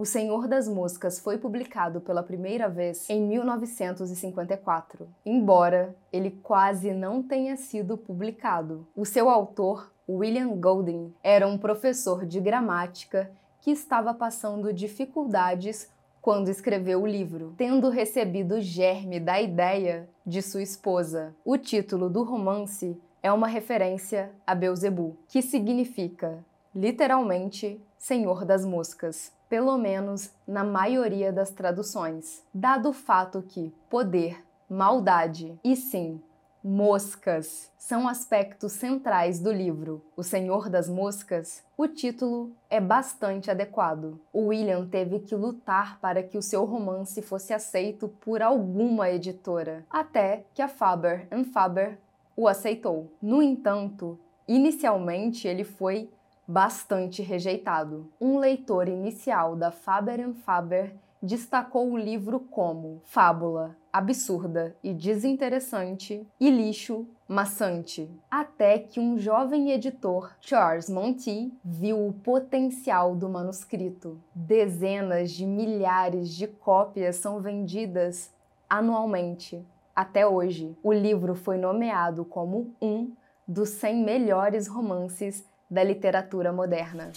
O Senhor das Moscas foi publicado pela primeira vez em 1954, embora ele quase não tenha sido publicado. O seu autor, William Golding, era um professor de gramática que estava passando dificuldades quando escreveu o livro, tendo recebido o germe da ideia de sua esposa. O título do romance é uma referência a Beuzebu, que significa, literalmente, Senhor das Moscas, pelo menos na maioria das traduções, dado o fato que poder, maldade e sim Moscas são aspectos centrais do livro O Senhor das Moscas. O título é bastante adequado. William teve que lutar para que o seu romance fosse aceito por alguma editora, até que a Faber Faber o aceitou. No entanto, inicialmente ele foi bastante rejeitado. Um leitor inicial da Faber Faber destacou o livro como fábula absurda e desinteressante e lixo maçante, até que um jovem editor, Charles Monty, viu o potencial do manuscrito. Dezenas de milhares de cópias são vendidas anualmente. Até hoje, o livro foi nomeado como um dos 100 melhores romances da literatura moderna.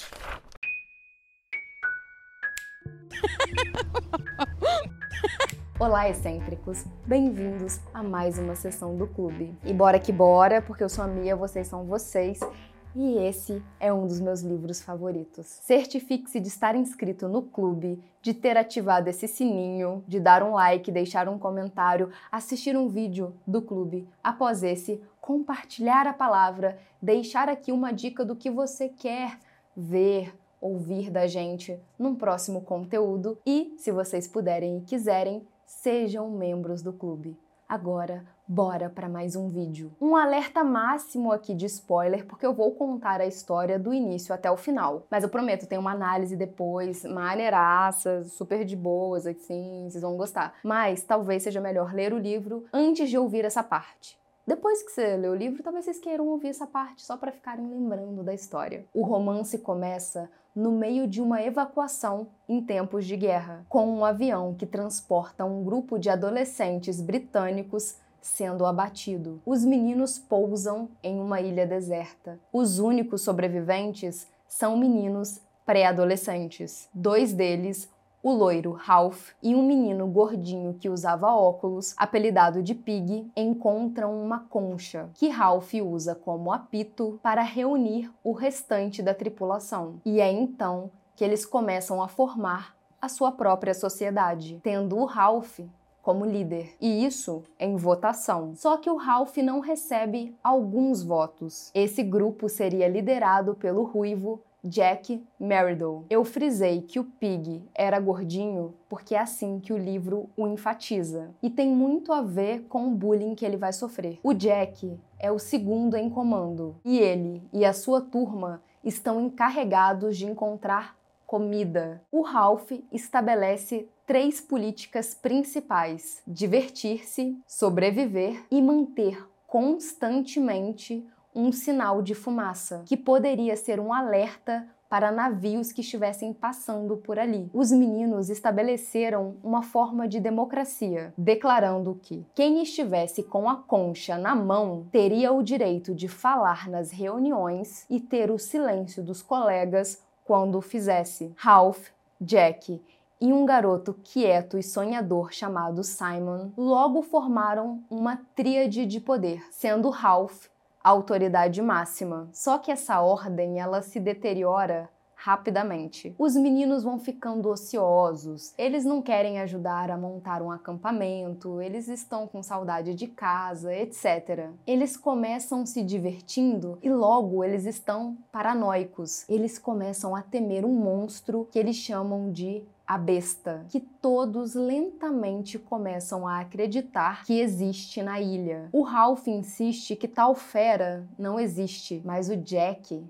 Olá, excêntricos! Bem-vindos a mais uma sessão do clube. E bora que bora, porque eu sou a Mia, vocês são vocês. E esse é um dos meus livros favoritos. Certifique-se de estar inscrito no clube, de ter ativado esse sininho, de dar um like, deixar um comentário, assistir um vídeo do clube. Após esse, compartilhar a palavra, deixar aqui uma dica do que você quer ver, ouvir da gente num próximo conteúdo e, se vocês puderem e quiserem, sejam membros do clube. Agora, bora para mais um vídeo. Um alerta máximo aqui de spoiler, porque eu vou contar a história do início até o final. Mas eu prometo, tem uma análise depois, maneiraça, super de boas, assim, vocês vão gostar. Mas talvez seja melhor ler o livro antes de ouvir essa parte. Depois que você lê o livro, talvez vocês queiram ouvir essa parte só para ficarem lembrando da história. O romance começa no meio de uma evacuação em tempos de guerra, com um avião que transporta um grupo de adolescentes britânicos sendo abatido. Os meninos pousam em uma ilha deserta. Os únicos sobreviventes são meninos pré-adolescentes. Dois deles o loiro Ralph e um menino gordinho que usava óculos, apelidado de Pig, encontram uma concha que Ralph usa como apito para reunir o restante da tripulação. E é então que eles começam a formar a sua própria sociedade, tendo o Ralph como líder, e isso em votação. Só que o Ralph não recebe alguns votos. Esse grupo seria liderado pelo ruivo Jack Meridol. Eu frisei que o Pig era gordinho porque é assim que o livro o enfatiza e tem muito a ver com o bullying que ele vai sofrer. O Jack é o segundo em comando e ele e a sua turma estão encarregados de encontrar comida. O Ralph estabelece três políticas principais: divertir-se, sobreviver e manter constantemente um sinal de fumaça, que poderia ser um alerta para navios que estivessem passando por ali. Os meninos estabeleceram uma forma de democracia, declarando que quem estivesse com a concha na mão teria o direito de falar nas reuniões e ter o silêncio dos colegas quando o fizesse. Ralph, Jack e um garoto quieto e sonhador chamado Simon logo formaram uma tríade de poder, sendo Ralph autoridade máxima. Só que essa ordem ela se deteriora rapidamente. Os meninos vão ficando ociosos, eles não querem ajudar a montar um acampamento, eles estão com saudade de casa, etc. Eles começam se divertindo e logo eles estão paranoicos. Eles começam a temer um monstro que eles chamam de a besta, que todos lentamente começam a acreditar que existe na ilha. O Ralph insiste que tal fera não existe, mas o Jack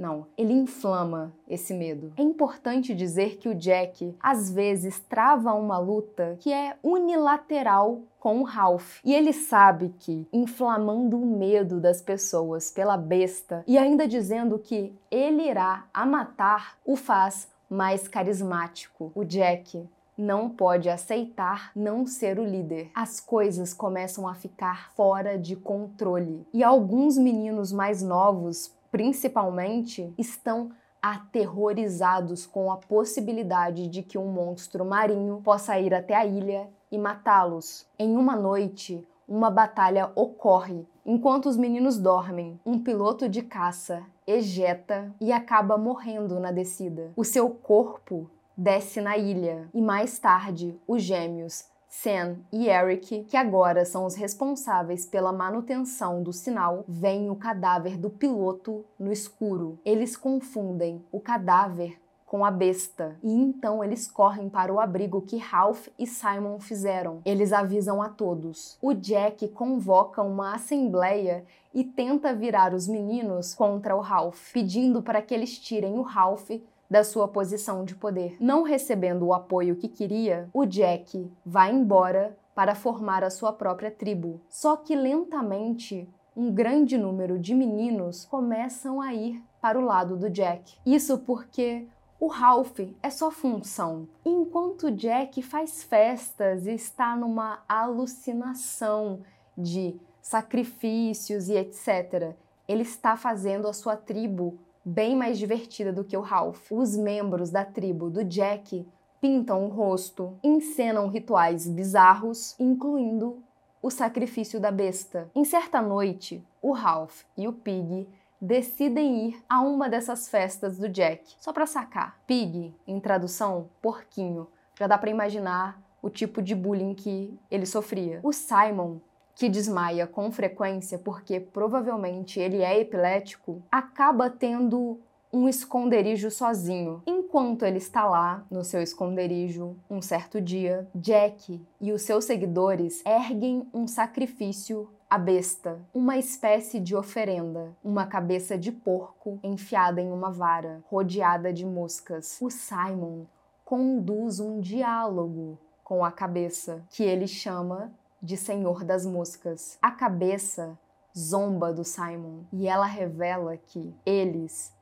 não, ele inflama esse medo. É importante dizer que o Jack às vezes trava uma luta que é unilateral com o Ralph. E ele sabe que, inflamando o medo das pessoas pela besta e ainda dizendo que ele irá a matar, o faz mais carismático. O Jack não pode aceitar não ser o líder. As coisas começam a ficar fora de controle. E alguns meninos mais novos, principalmente, estão aterrorizados com a possibilidade de que um monstro marinho possa ir até a ilha e matá-los. Em uma noite, uma batalha ocorre. Enquanto os meninos dormem, um piloto de caça ejeta e acaba morrendo na descida. O seu corpo desce na ilha e mais tarde os gêmeos Sam e Eric, que agora são os responsáveis pela manutenção do sinal, veem o cadáver do piloto no escuro. Eles confundem o cadáver com a besta. E então eles correm para o abrigo que Ralph e Simon fizeram. Eles avisam a todos. O Jack convoca uma assembleia e tenta virar os meninos contra o Ralph, pedindo para que eles tirem o Ralph da sua posição de poder. Não recebendo o apoio que queria, o Jack vai embora para formar a sua própria tribo. Só que lentamente, um grande número de meninos começam a ir para o lado do Jack. Isso porque o Ralph é sua função. Enquanto Jack faz festas e está numa alucinação de sacrifícios e etc., ele está fazendo a sua tribo bem mais divertida do que o Ralph. Os membros da tribo do Jack pintam o rosto, encenam rituais bizarros, incluindo o sacrifício da besta. Em certa noite, o Ralph e o Pig decidem ir a uma dessas festas do Jack, só para sacar. Pig, em tradução, porquinho. Já dá para imaginar o tipo de bullying que ele sofria. O Simon que desmaia com frequência porque provavelmente ele é epilético, acaba tendo um esconderijo sozinho. Enquanto ele está lá no seu esconderijo, um certo dia, Jack e os seus seguidores erguem um sacrifício à besta, uma espécie de oferenda, uma cabeça de porco enfiada em uma vara, rodeada de moscas. O Simon conduz um diálogo com a cabeça, que ele chama de Senhor das Moscas. A cabeça zomba do Simon e ela revela que eles,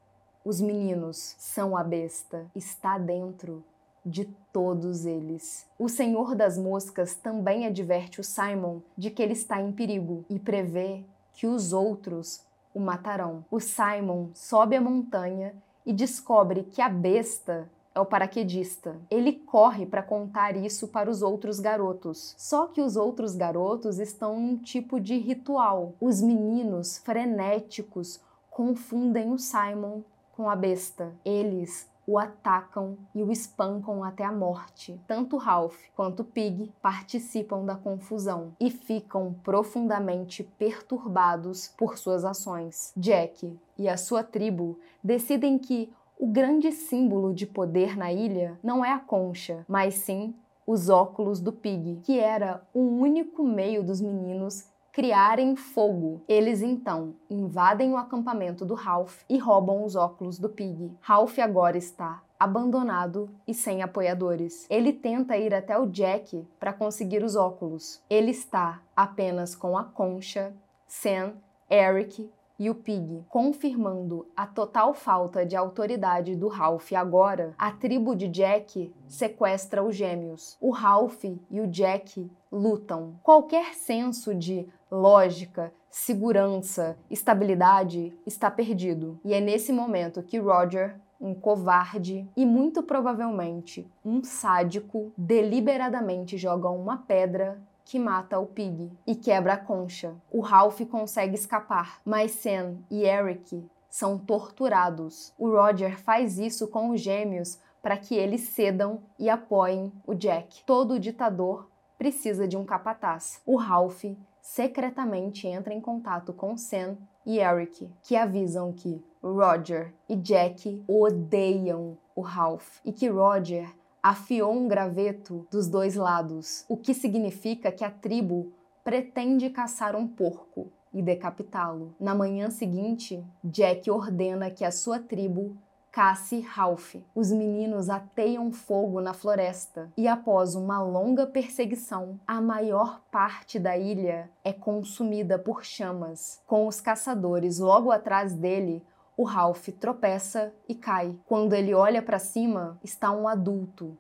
os meninos, são a besta, está dentro de todos eles. O Senhor das Moscas também adverte o Simon de que ele está em perigo e prevê que os outros o matarão. O Simon sobe a montanha e descobre que a besta é o paraquedista. Ele corre para contar isso para os outros garotos. Só que os outros garotos estão em um tipo de ritual. Os meninos frenéticos confundem o Simon com a besta. Eles o atacam e o espancam até a morte. Tanto Ralph quanto Pig participam da confusão e ficam profundamente perturbados por suas ações. Jack e a sua tribo decidem que o grande símbolo de poder na ilha não é a concha, mas sim os óculos do Pig, que era o único meio dos meninos criarem fogo. Eles então invadem o acampamento do Ralph e roubam os óculos do Pig. Ralph agora está abandonado e sem apoiadores. Ele tenta ir até o Jack para conseguir os óculos. Ele está apenas com a Concha, Sam, Eric e o Pig, confirmando a total falta de autoridade do Ralph agora, a tribo de Jack sequestra os gêmeos. O Ralph e o Jack lutam. Qualquer senso de lógica, segurança, estabilidade está perdido. E é nesse momento que Roger um covarde e muito provavelmente um sádico deliberadamente joga uma pedra que mata o Pig e quebra a concha. O Ralph consegue escapar, mas Sam e Eric são torturados. O Roger faz isso com os gêmeos para que eles cedam e apoiem o Jack. Todo ditador precisa de um capataz. O Ralph secretamente entra em contato com Sam e Eric, que avisam que Roger e Jack odeiam o Ralph e que Roger afiou um graveto dos dois lados, o que significa que a tribo pretende caçar um porco e decapitá-lo. Na manhã seguinte, Jack ordena que a sua tribo casse Ralph. Os meninos ateiam fogo na floresta e, após uma longa perseguição, a maior parte da ilha é consumida por chamas. Com os caçadores logo atrás dele, o Ralph tropeça e cai. Quando ele olha para cima, está um adulto,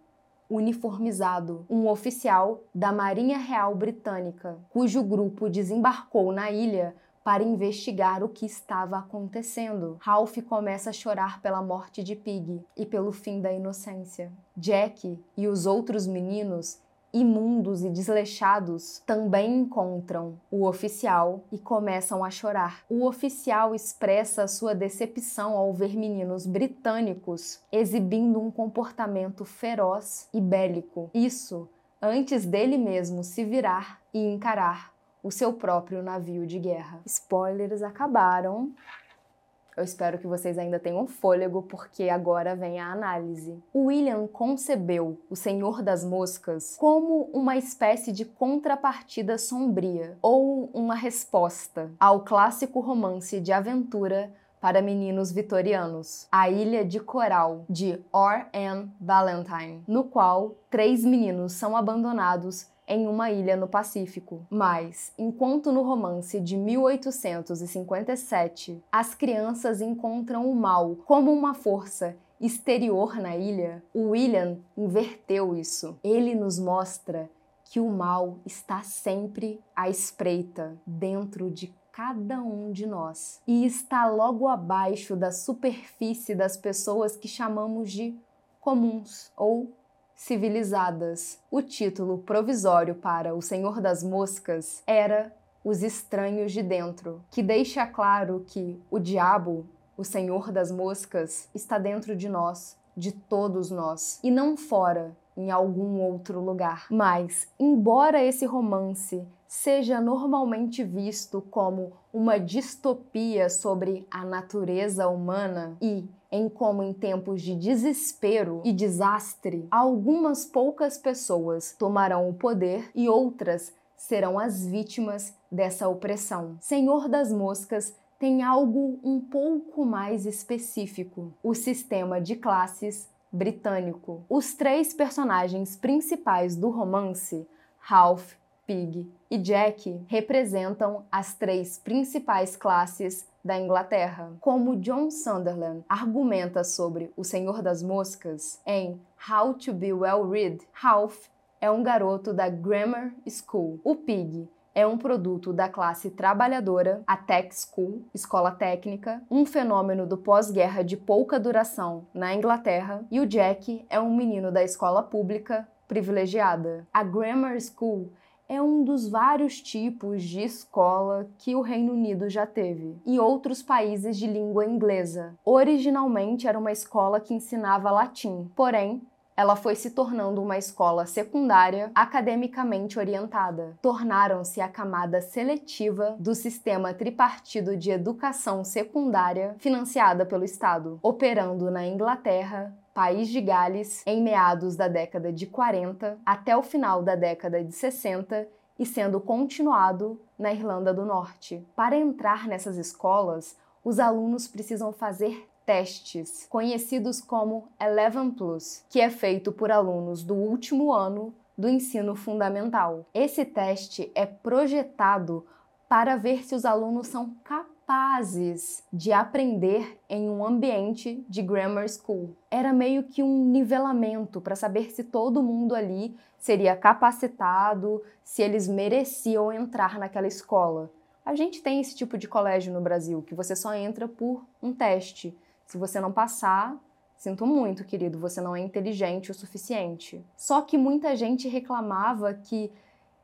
uniformizado, um oficial da Marinha Real Britânica, cujo grupo desembarcou na ilha para investigar o que estava acontecendo. Ralph começa a chorar pela morte de Pig e pelo fim da inocência. Jack e os outros meninos imundos e desleixados também encontram o oficial e começam a chorar. O oficial expressa sua decepção ao ver meninos britânicos exibindo um comportamento feroz e bélico. Isso antes dele mesmo se virar e encarar o seu próprio navio de guerra. Spoilers acabaram. Eu espero que vocês ainda tenham fôlego, porque agora vem a análise. William concebeu O Senhor das Moscas como uma espécie de contrapartida sombria ou uma resposta ao clássico romance de aventura para meninos vitorianos, A Ilha de Coral, de R. Valentine, no qual três meninos são abandonados em uma ilha no Pacífico. Mas, enquanto no romance de 1857 as crianças encontram o mal como uma força exterior na ilha, o William inverteu isso. Ele nos mostra que o mal está sempre à espreita dentro de cada um de nós e está logo abaixo da superfície das pessoas que chamamos de comuns ou civilizadas. O título provisório para O Senhor das Moscas era Os Estranhos de Dentro, que deixa claro que o diabo, o Senhor das Moscas, está dentro de nós, de todos nós, e não fora, em algum outro lugar. Mas, embora esse romance seja normalmente visto como uma distopia sobre a natureza humana e em como em tempos de desespero e desastre, algumas poucas pessoas tomarão o poder e outras serão as vítimas dessa opressão. Senhor das Moscas tem algo um pouco mais específico: o sistema de classes britânico. Os três personagens principais do romance, Ralph, Pig e Jack, representam as três principais classes da Inglaterra. Como John Sunderland argumenta sobre O Senhor das Moscas em How to Be Well Read, Ralph é um garoto da Grammar School. O Pig é um produto da classe trabalhadora, a Tech School, escola técnica, um fenômeno do pós-guerra de pouca duração na Inglaterra, e o Jack é um menino da escola pública privilegiada. A Grammar School é um dos vários tipos de escola que o Reino Unido já teve, e outros países de língua inglesa. Originalmente era uma escola que ensinava latim, porém, ela foi se tornando uma escola secundária academicamente orientada. Tornaram-se a camada seletiva do sistema tripartido de educação secundária financiada pelo Estado, operando na Inglaterra, País de Gales em meados da década de 40 até o final da década de 60 e sendo continuado na Irlanda do Norte. Para entrar nessas escolas, os alunos precisam fazer testes, conhecidos como Eleven Plus, que é feito por alunos do último ano do ensino fundamental. Esse teste é projetado para ver se os alunos são capazes capazes de aprender em um ambiente de grammar school. Era meio que um nivelamento para saber se todo mundo ali seria capacitado, se eles mereciam entrar naquela escola. A gente tem esse tipo de colégio no Brasil, que você só entra por um teste. Se você não passar, Sinto muito, querido, você não é inteligente o suficiente. Só que muita gente reclamava que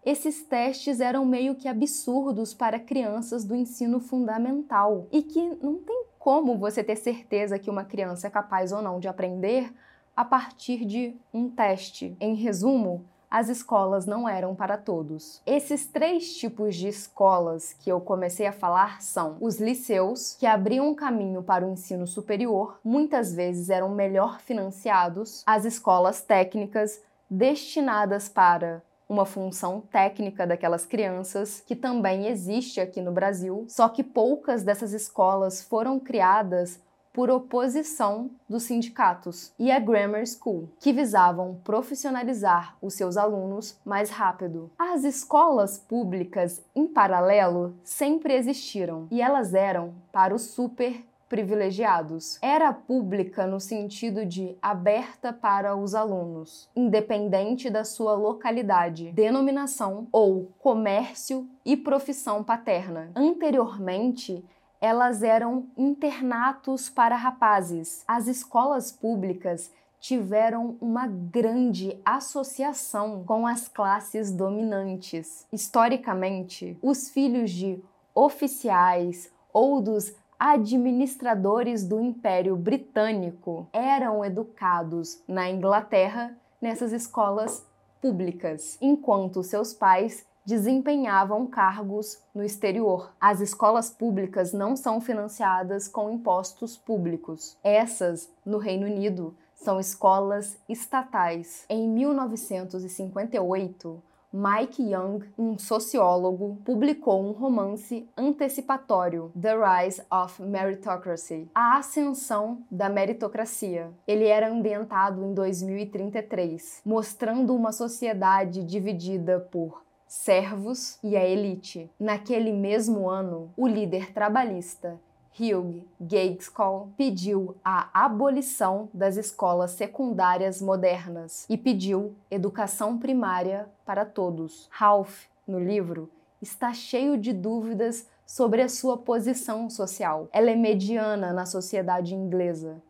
esses testes eram meio que absurdos para crianças do ensino fundamental e que não tem como você ter certeza que uma criança é capaz ou não de aprender a partir de um teste. Em resumo, as escolas não eram para todos. Esses três tipos de escolas que eu comecei a falar são os liceus, que abriam caminho para o ensino superior, muitas vezes eram melhor financiados, as escolas técnicas, destinadas para uma função técnica daquelas crianças, que também existe aqui no Brasil, só que poucas dessas escolas foram criadas por oposição dos sindicatos, e a Grammar School, que visavam profissionalizar os seus alunos mais rápido. As escolas públicas, em paralelo, sempre existiram e elas eram para os super privilegiados. Era pública no sentido de aberta para os alunos, independente da sua localidade, denominação ou comércio e profissão paterna. Anteriormente, elas eram internatos para rapazes. As escolas públicas tiveram uma grande associação com as classes dominantes. Historicamente, os filhos de oficiais ou dos administradores do Império Britânico eram educados na Inglaterra nessas escolas públicas, enquanto seus pais desempenhavam cargos no exterior. As escolas públicas não são financiadas com impostos públicos. Essas, no Reino Unido, são escolas estatais. Em 1958, Mike Young, um sociólogo, publicou um romance antecipatório, The Rise of Meritocracy, A Ascensão da Meritocracia. Ele era ambientado em 2033, mostrando uma sociedade dividida por servos e a elite. Naquele mesmo ano, o líder trabalhista Hugh Gaitskell pediu a abolição das escolas secundárias modernas e pediu educação primária para todos. Ralph, no livro, está cheio de dúvidas sobre a sua posição social. Ela é mediana na sociedade inglesa.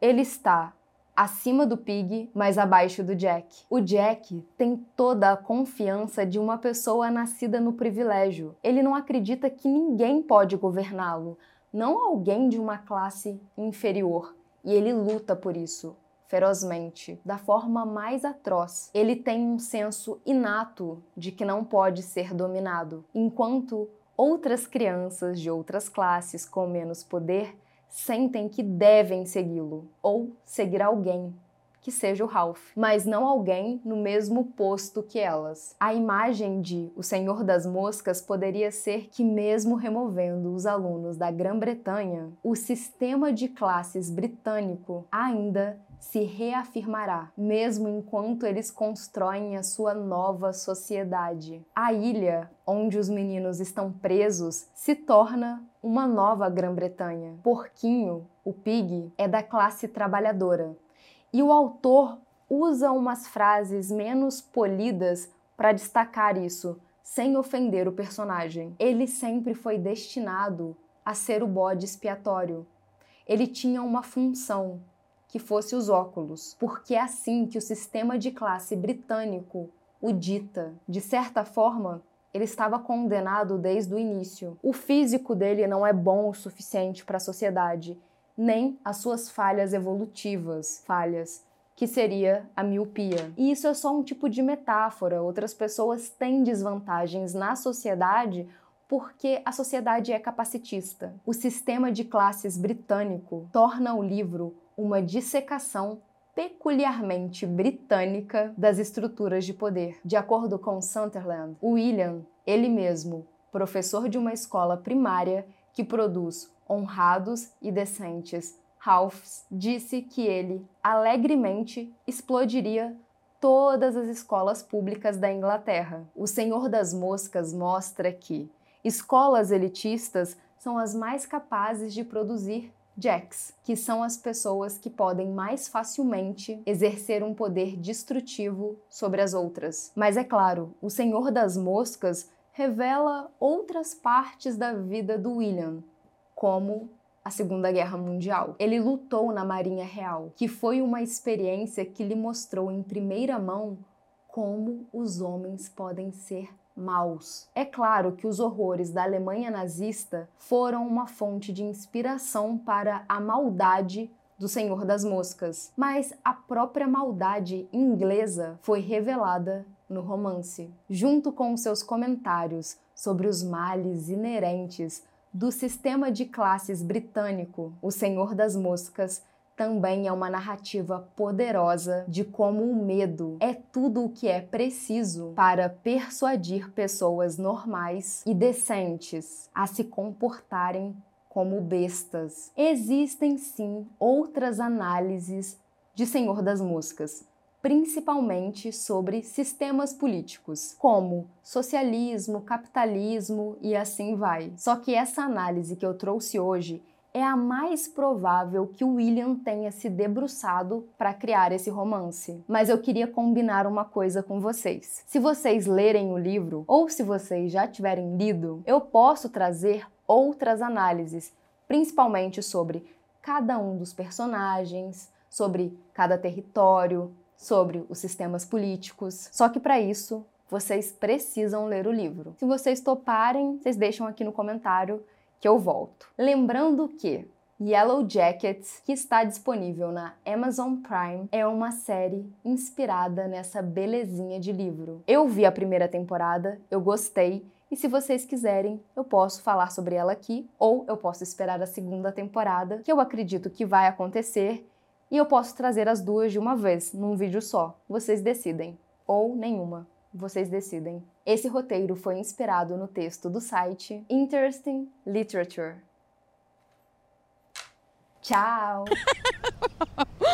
Ele está acima do Pig, mas abaixo do Jack. O Jack tem toda a confiança de uma pessoa nascida no privilégio. Ele não acredita que ninguém pode governá-lo, não alguém de uma classe inferior, e ele luta por isso ferozmente, da forma mais atroz. Ele tem um senso inato de que não pode ser dominado, enquanto outras crianças de outras classes com menos poder sentem que devem segui-lo ou seguir alguém que seja o Ralph, mas não alguém no mesmo posto que elas. A imagem de O Senhor das Moscas poderia ser que, mesmo removendo os alunos da Grã-Bretanha, o sistema de classes britânico ainda se reafirmará, mesmo enquanto eles constroem a sua nova sociedade. A ilha onde os meninos estão presos se torna uma nova Grã-Bretanha. Porquinho, o Pig, é da classe trabalhadora e o autor usa umas frases menos polidas para destacar isso, sem ofender o personagem. Ele sempre foi destinado a ser o bode expiatório. Ele tinha uma função, que fosse os óculos, porque é assim que o sistema de classe britânico o dita. De certa forma, ele estava condenado desde o início. O físico dele não é bom o suficiente para a sociedade nem as suas falhas evolutivas, falhas que seria a miopia. E isso é só um tipo de metáfora. Outras pessoas têm desvantagens na sociedade porque a sociedade é capacitista. O sistema de classes britânico torna o livro uma dissecação peculiarmente britânica das estruturas de poder. De acordo com Sunderland, William, ele mesmo, professor de uma escola primária que produz honrados e decentes, Ralphs disse que ele alegremente explodiria todas as escolas públicas da Inglaterra. O Senhor das Moscas mostra que escolas elitistas são as mais capazes de produzir jacks, que são as pessoas que podem mais facilmente exercer um poder destrutivo sobre as outras. Mas é claro, o Senhor das Moscas revela outras partes da vida do William, como a Segunda Guerra Mundial. Ele lutou na Marinha Real, que foi uma experiência que lhe mostrou em primeira mão como os homens podem ser maus. É claro que os horrores da Alemanha nazista foram uma fonte de inspiração para a maldade do Senhor das Moscas, mas a própria maldade inglesa foi revelada no romance, junto com seus comentários sobre os males inerentes do sistema de classes britânico, O Senhor das Moscas também é uma narrativa poderosa de como o medo é tudo o que é preciso para persuadir pessoas normais e decentes a se comportarem como bestas. Existem sim outras análises de Senhor das Moscas, principalmente sobre sistemas políticos, como socialismo, capitalismo e assim vai. Só que essa análise que eu trouxe hoje é a mais provável que William tenha se debruçado para criar esse romance. Mas eu queria combinar uma coisa com vocês. Se vocês lerem o livro, ou se vocês já tiverem lido, eu posso trazer outras análises, principalmente sobre cada um dos personagens, sobre cada território, sobre os sistemas políticos. Só que para isso, vocês precisam ler o livro. Se vocês toparem, vocês deixam aqui no comentário que eu volto. Lembrando que Yellow Jackets, que está disponível na Amazon Prime, é uma série inspirada nessa belezinha de livro. Eu vi a primeira temporada, eu gostei, e se vocês quiserem, eu posso falar sobre ela aqui, ou eu posso esperar a segunda temporada, que eu acredito que vai acontecer, e eu posso trazer as duas de uma vez, num vídeo só. Vocês decidem. Ou nenhuma. Vocês decidem. Esse roteiro foi inspirado no texto do site Interesting Literature. Tchau!